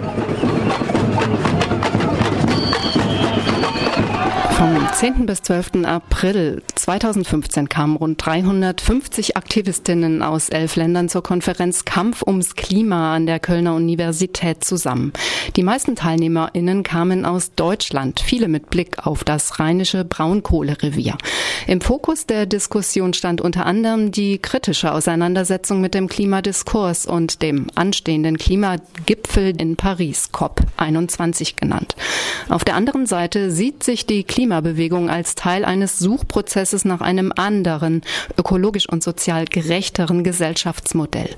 Thank you. Vom 10. bis 12. April 2015 kamen rund 350 Aktivistinnen aus elf Ländern zur Konferenz Kampf ums Klima an der Kölner Universität zusammen. Die meisten TeilnehmerInnen kamen aus Deutschland, viele mit Blick auf das rheinische Braunkohlerevier. Im Fokus der Diskussion stand unter anderem die kritische Auseinandersetzung mit dem Klimadiskurs und dem anstehenden Klimagipfel in Paris, COP21 genannt. Auf der anderen Seite sieht sich die Klimabewegung als Teil eines Suchprozesses nach einem anderen, ökologisch und sozial gerechteren Gesellschaftsmodell.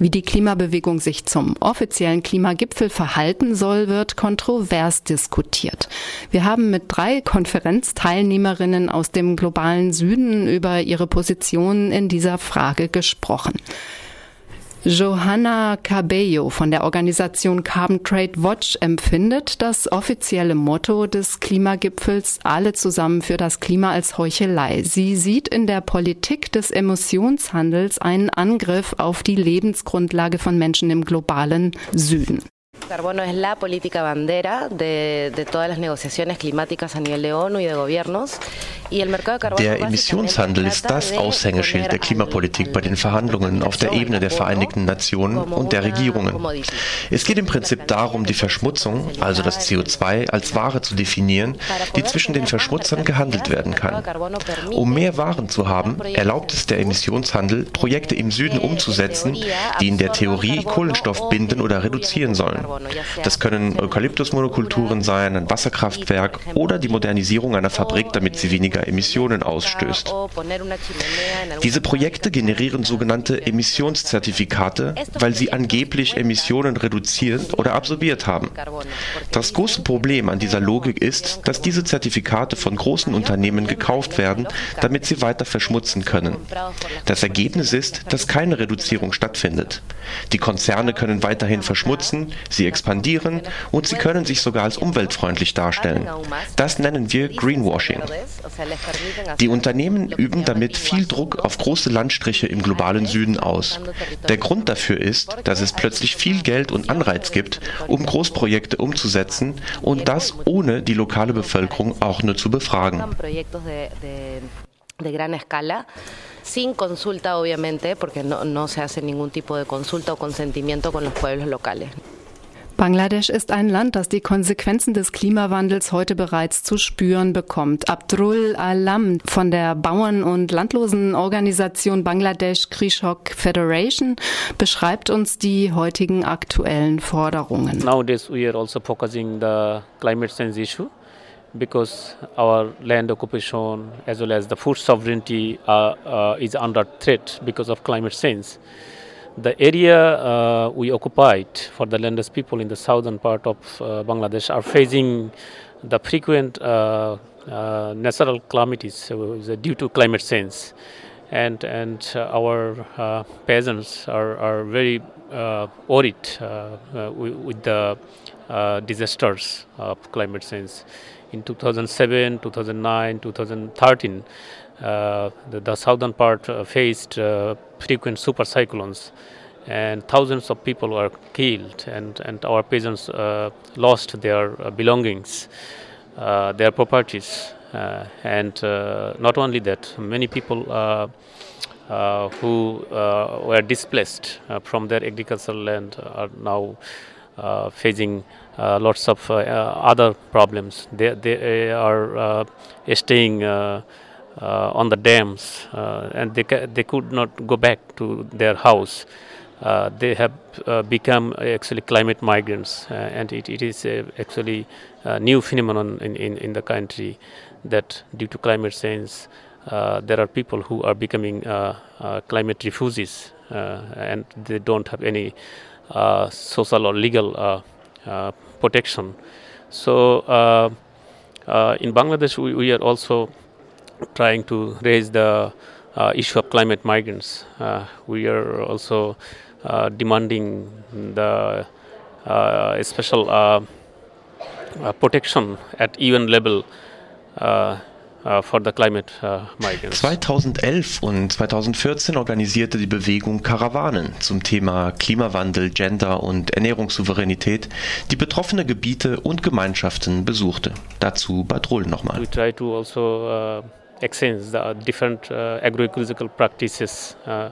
Wie die Klimabewegung sich zum offiziellen Klimagipfel verhalten soll, wird kontrovers diskutiert. Wir haben mit drei Konferenzteilnehmerinnen aus dem globalen Süden über ihre Positionen in dieser Frage gesprochen. Johanna Cabello von der Organisation Carbon Trade Watch empfindet das offizielle Motto des Klimagipfels alle zusammen für das Klima als Heuchelei. Sie sieht in der Politik des Emissionshandels einen Angriff auf die Lebensgrundlage von Menschen im globalen Süden. Carbono es la política bandera de, de, todas las negociaciones climáticas a nivel de ONU y de gobiernos. Der Emissionshandel ist das Aushängeschild der Klimapolitik bei den Verhandlungen auf der Ebene der Vereinigten Nationen und der Regierungen. Es geht im Prinzip darum, die Verschmutzung, also das CO2, als Ware zu definieren, die zwischen den Verschmutzern gehandelt werden kann. Um mehr Waren zu haben, erlaubt es der Emissionshandel, Projekte im Süden umzusetzen, die in der Theorie Kohlenstoff binden oder reduzieren sollen. Das können Eukalyptusmonokulturen sein, ein Wasserkraftwerk oder die Modernisierung einer Fabrik, damit sie weniger Emissionen ausstößt. Diese Projekte generieren sogenannte Emissionszertifikate, weil sie angeblich Emissionen reduziert oder absorbiert haben. Das große Problem an dieser Logik ist, dass diese Zertifikate von großen Unternehmen gekauft werden, damit sie weiter verschmutzen können. Das Ergebnis ist, dass keine Reduzierung stattfindet. Die Konzerne können weiterhin verschmutzen, sie expandieren und sie können sich sogar als umweltfreundlich darstellen. Das nennen wir Greenwashing. Die Unternehmen üben damit viel Druck auf große Landstriche im globalen Süden aus. Der Grund dafür ist, dass es plötzlich viel Geld und Anreiz gibt, um Großprojekte umzusetzen und das ohne die lokale Bevölkerung auch nur zu befragen. de gran escala, sin consulta obviamente, porque no, no se hace ningún tipo de consulta o consentimiento con los pueblos locales. Bangladesch ist ein Land, das die Konsequenzen des Klimawandels heute bereits zu spüren bekommt. Abdul Alam von der Bauern- und Landlosenorganisation Bangladesh Krishok Federation beschreibt uns die heutigen aktuellen Forderungen. Nowadays we are also focusing the climate change issue because our land occupation as well as the food sovereignty uh, uh, is under threat because of climate change. The area uh, we occupied for the landless people in the southern part of uh, Bangladesh are facing the frequent uh, uh natural calamities due to climate change. And, and uh, our uh, peasants are, are very worried with, the disasters of climate change. In 2007, 2009, 2013, uh, the, the, southern part uh, faced uh, frequent super cyclones and thousands of people were killed and, and our peasants lost their belongings, their properties. and not only that, many people uh, who uh, were displaced uh, from their agricultural land are now facing lots of other problems. They, they are staying uh, on the dams, uh, and they they could not go back to their house. Uh, they have become actually climate migrants, and it, it is actually a new phenomenon in, in, in the country that due to climate change, uh, there are people who are becoming uh, uh, climate refugees and they don't have any social or legal protection. So in Bangladesh, we, we, are also trying to raise the uh, issue of climate migrants. Uh, we are also uh, demanding the uh, special uh, uh, protection at UN level 2011 uh, und 2014 organisierte die Bewegung Karawanen zum Thema Klimawandel, Gender und Ernährungssouveränität, die betroffene Gebiete und Gemeinschaften besuchte. Dazu Badrul nochmal. We try to also exchange the different uh, agroecological practices uh,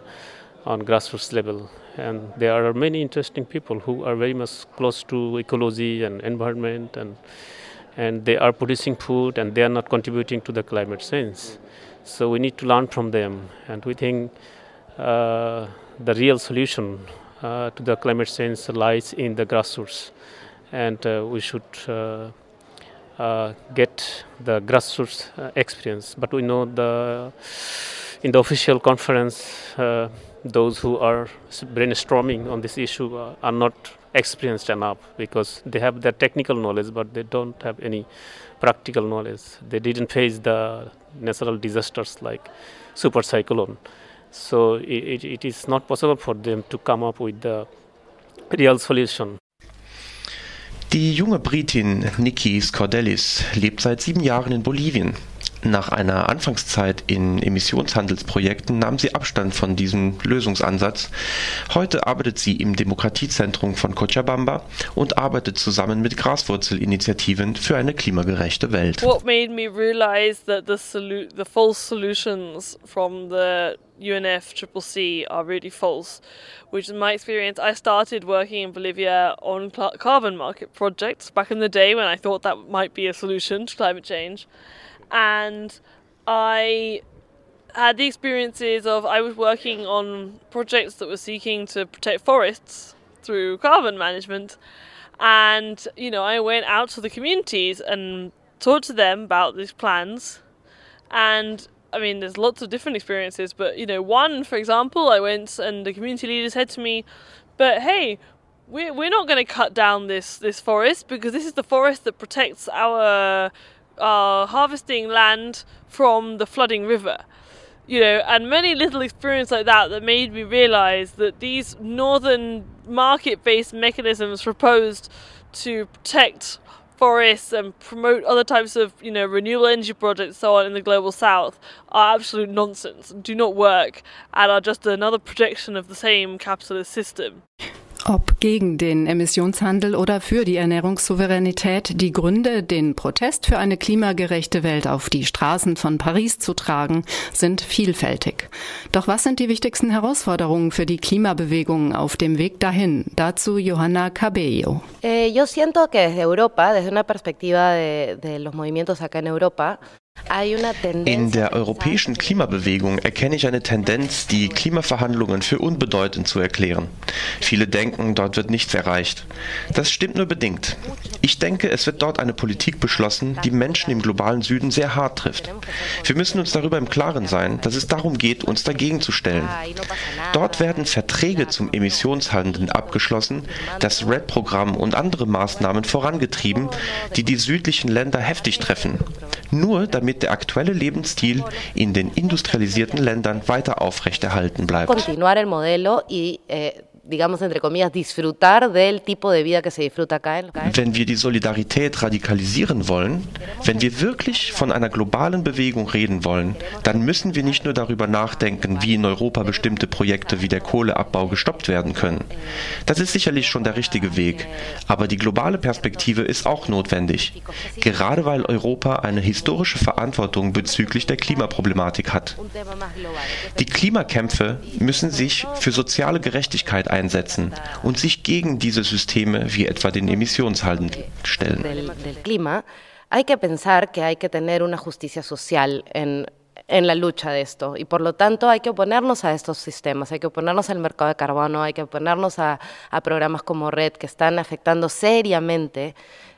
on grassroots level. And there are many interesting people who are very much close to ecology and environment and and they are producing food and they are not contributing to the climate change. So we need to learn from them, and we think uh, the real solution uh, to the climate change lies in the grassroots, and uh, we should uh, uh, get the grassroots uh, experience. But we know the in the official conference, those who are brainstorming on this issue are not experienced enough because they have their technical knowledge but they don't have any practical knowledge. They didn't face the natural disasters like super cyclone. So it, it is not possible for them to come up with the real solution. Die junge Britin Nikki Scordellis lebt seit sieben Jahren in Bolivien. Nach einer Anfangszeit in Emissionshandelsprojekten nahm sie Abstand von diesem Lösungsansatz. Heute arbeitet sie im Demokratiezentrum von Cochabamba und arbeitet zusammen mit Graswurzelinitiativen für eine klimagerechte Welt. What made me realize that the, solu the false solutions from the UNFCCC are really false, which in my experience, I started working in Bolivia on carbon market projects back in the day when I thought that might be a solution to climate change. And I had the experiences of I was working on projects that were seeking to protect forests through carbon management. And, you know, I went out to the communities and talked to them about these plans. And I mean, there's lots of different experiences, but, you know, one, for example, I went and the community leader said to me, but hey, we're, we're not going to cut down this, this forest because this is the forest that protects our harvesting land from the flooding river. You know, and many little experiences like that that made me realize that these northern market based mechanisms proposed to protect forests and promote other types of you know renewable energy projects so on in the global south are absolute nonsense do not work and are just another projection of the same capitalist system Ob gegen den Emissionshandel oder für die Ernährungssouveränität, die Gründe, den Protest für eine klimagerechte Welt auf die Straßen von Paris zu tragen, sind vielfältig. Doch was sind die wichtigsten Herausforderungen für die Klimabewegung auf dem Weg dahin? Dazu Johanna Cabello. Eh, yo siento que desde Europa, desde una perspectiva de, de los movimientos acá en Europa, in der europäischen Klimabewegung erkenne ich eine Tendenz, die Klimaverhandlungen für unbedeutend zu erklären. Viele denken, dort wird nichts erreicht. Das stimmt nur bedingt. Ich denke, es wird dort eine Politik beschlossen, die Menschen im globalen Süden sehr hart trifft. Wir müssen uns darüber im Klaren sein, dass es darum geht, uns dagegen zu stellen. Dort werden Verträge zum Emissionshandel abgeschlossen, das RED-Programm und andere Maßnahmen vorangetrieben, die die südlichen Länder heftig treffen. Nur damit damit der aktuelle Lebensstil in den industrialisierten Ländern weiter aufrechterhalten bleibt. Digamos, entre comillas, disfrutar del tipo de vida que se disfruta acá en Wenn wir die Solidarität radikalisieren wollen, wenn wir wirklich von einer globalen Bewegung reden wollen, dann müssen wir nicht nur darüber nachdenken, wie in Europa bestimmte Projekte wie der Kohleabbau gestoppt werden können. Das ist sicherlich schon der richtige Weg, aber die globale Perspektive ist auch notwendig, gerade weil Europa eine historische Verantwortung bezüglich der Klimaproblematik hat. Die Klimakämpfe müssen sich für soziale Gerechtigkeit einsetzen und sich gegen diese Systeme wie etwa den Emissionshandel stellen. Hay que pensar que hay que tener una justicia social en en la lucha de esto. Y por lo tanto hay que oponernos a estos sistemas, hay que oponernos al mercado de carbono, hay que oponernos a, a programas como RED que están afectando seriamente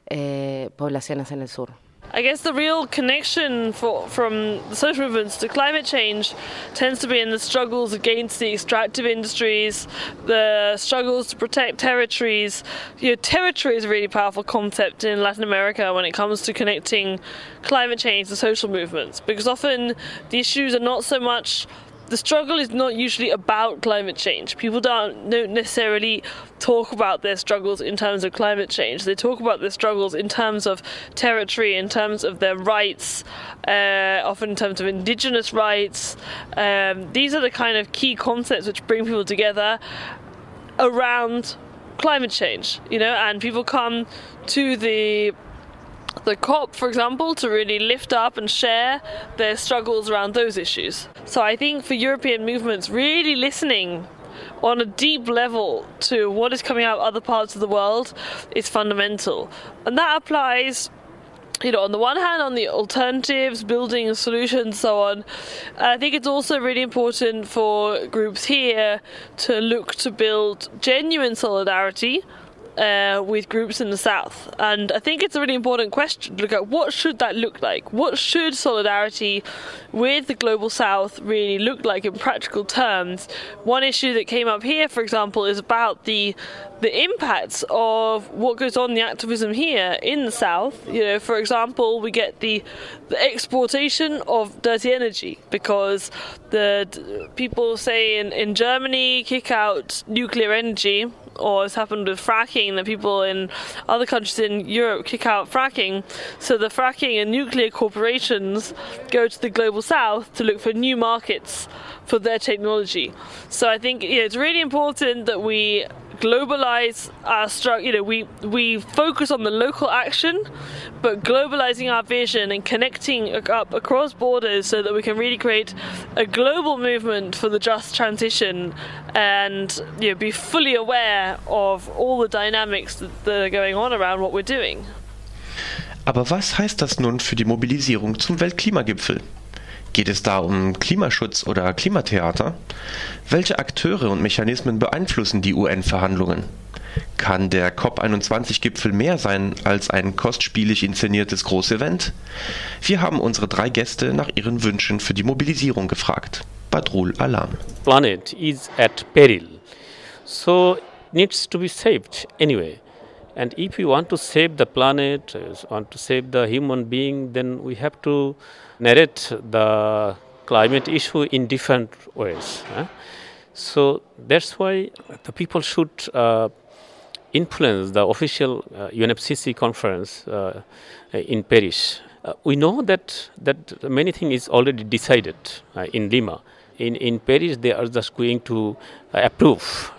eh, poblaciones en el sur. I guess the real connection for, from the social movements to climate change tends to be in the struggles against the extractive industries, the struggles to protect territories. You know, territory is a really powerful concept in Latin America when it comes to connecting climate change to social movements because often the issues are not so much the struggle is not usually about climate change. People don't, don't necessarily talk about their struggles in terms of climate change. They talk about their struggles in terms of territory, in terms of their rights, uh, often in terms of indigenous rights. Um, these are the kind of key concepts which bring people together around climate change, you know, and people come to the the COP, for example, to really lift up and share their struggles around those issues. So I think for European movements, really listening on a deep level to what is coming out of other parts of the world is fundamental. And that applies you know, on the one hand, on the alternatives, building solutions, so on. I think it's also really important for groups here to look to build genuine solidarity uh, with groups in the south. And I think it's a really important question to look at what should that look like? What should solidarity with the global south really look like in practical terms? One issue that came up here, for example, is about the the impacts of what goes on the activism here in the south. You know, for example, we get the the exportation of dirty energy because the people say in, in Germany kick out nuclear energy or has happened with fracking that people in other countries in Europe kick out fracking. So the fracking and nuclear corporations go to the global south to look for new markets for their technology. So I think yeah, it's really important that we globalize our structure. You know, we we focus on the local action, but globalizing our vision and connecting up across borders so that we can really create a global movement for the just transition, and you know, be fully aware of all the dynamics that, that are going on around what we're doing. Aber was heißt das nun für die Mobilisierung zum Weltklimagipfel? Geht es da um Klimaschutz oder Klimatheater? Welche Akteure und Mechanismen beeinflussen die UN-Verhandlungen? Kann der COP21-Gipfel mehr sein als ein kostspielig inszeniertes Großevent? Wir haben unsere drei Gäste nach ihren Wünschen für die Mobilisierung gefragt. Badrul Alam. Planet is at peril, so needs to be saved anyway. And if we want to save the planet, want to save the human being, then we have to narrate the climate issue in different ways. So that's why the people should uh, influence the official uh, UNFCCC conference uh, in Paris. Uh, we know that that many things is already decided uh, in Lima. In in Paris, they are just going to uh, approve.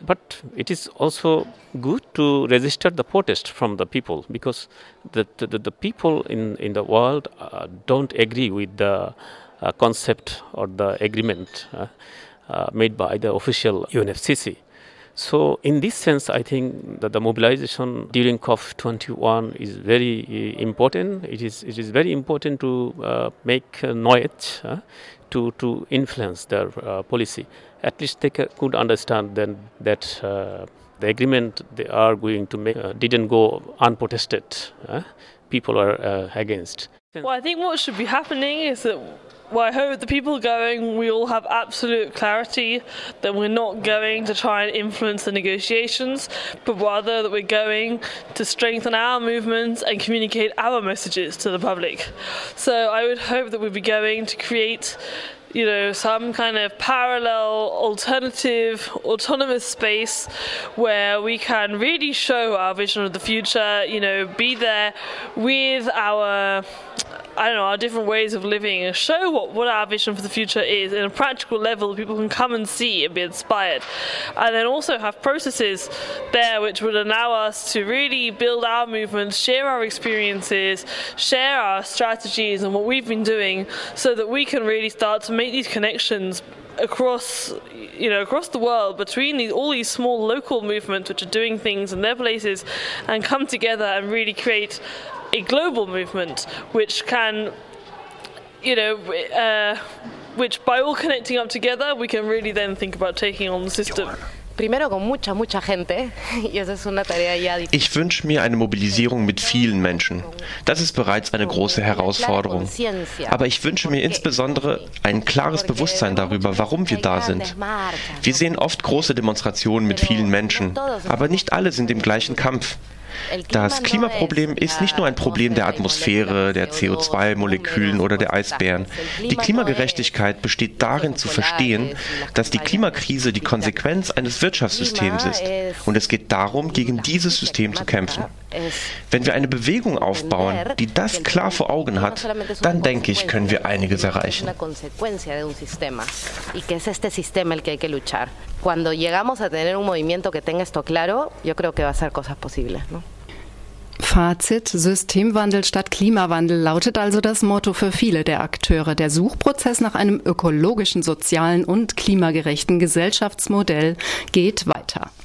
But it is also good to register the protest from the people because the, the, the people in, in the world uh, don't agree with the uh, concept or the agreement uh, uh made by the official UNFCCC. So, in this sense, I think that the mobilization during COP21 is very uh, important. It is, it is very important to uh, make noise to, to influence their policy at least they could understand then that uh, the agreement they are going to make uh, didn't go unprotested. Uh, people are uh, against. Well, I think what should be happening is that well, I hope the people going, we all have absolute clarity that we're not going to try and influence the negotiations, but rather that we're going to strengthen our movements and communicate our messages to the public. So I would hope that we'd be going to create you know, some kind of parallel, alternative, autonomous space where we can really show our vision of the future, you know, be there with our I don't know, our different ways of living and show what, what our vision for the future is in a practical level people can come and see and be inspired. And then also have processes there which would allow us to really build our movements, share our experiences, share our strategies and what we've been doing so that we can really start to make these connections across you know across the world between these all these small local movements which are doing things in their places and come together and really create a global movement which can, you know, uh, which by all connecting up together, we can really then think about taking on the system. Ich wünsche mir eine Mobilisierung mit vielen Menschen. Das ist bereits eine große Herausforderung. Aber ich wünsche mir insbesondere ein klares Bewusstsein darüber, warum wir da sind. Wir sehen oft große Demonstrationen mit vielen Menschen, aber nicht alle sind im gleichen Kampf. Das Klimaproblem ist nicht nur ein Problem der Atmosphäre, der CO2-Molekülen oder der Eisbären. Die Klimagerechtigkeit besteht darin zu verstehen, dass die Klimakrise die Konsequenz eines Wirtschaftssystems ist. Und es geht darum, gegen dieses System zu kämpfen. Wenn wir eine Bewegung aufbauen, die das klar vor Augen hat, dann denke ich, können wir einiges erreichen. Cuando llegamos a tener un movimiento que tenga esto claro, yo creo que va a ser cosas posibles. ¿no? Fazit, Systemwandel statt Klimawandel lautet also das Motto für viele der Akteure. Der Suchprozess nach einem ökologischen, sozialen und klimagerechten Gesellschaftsmodell geht weiter.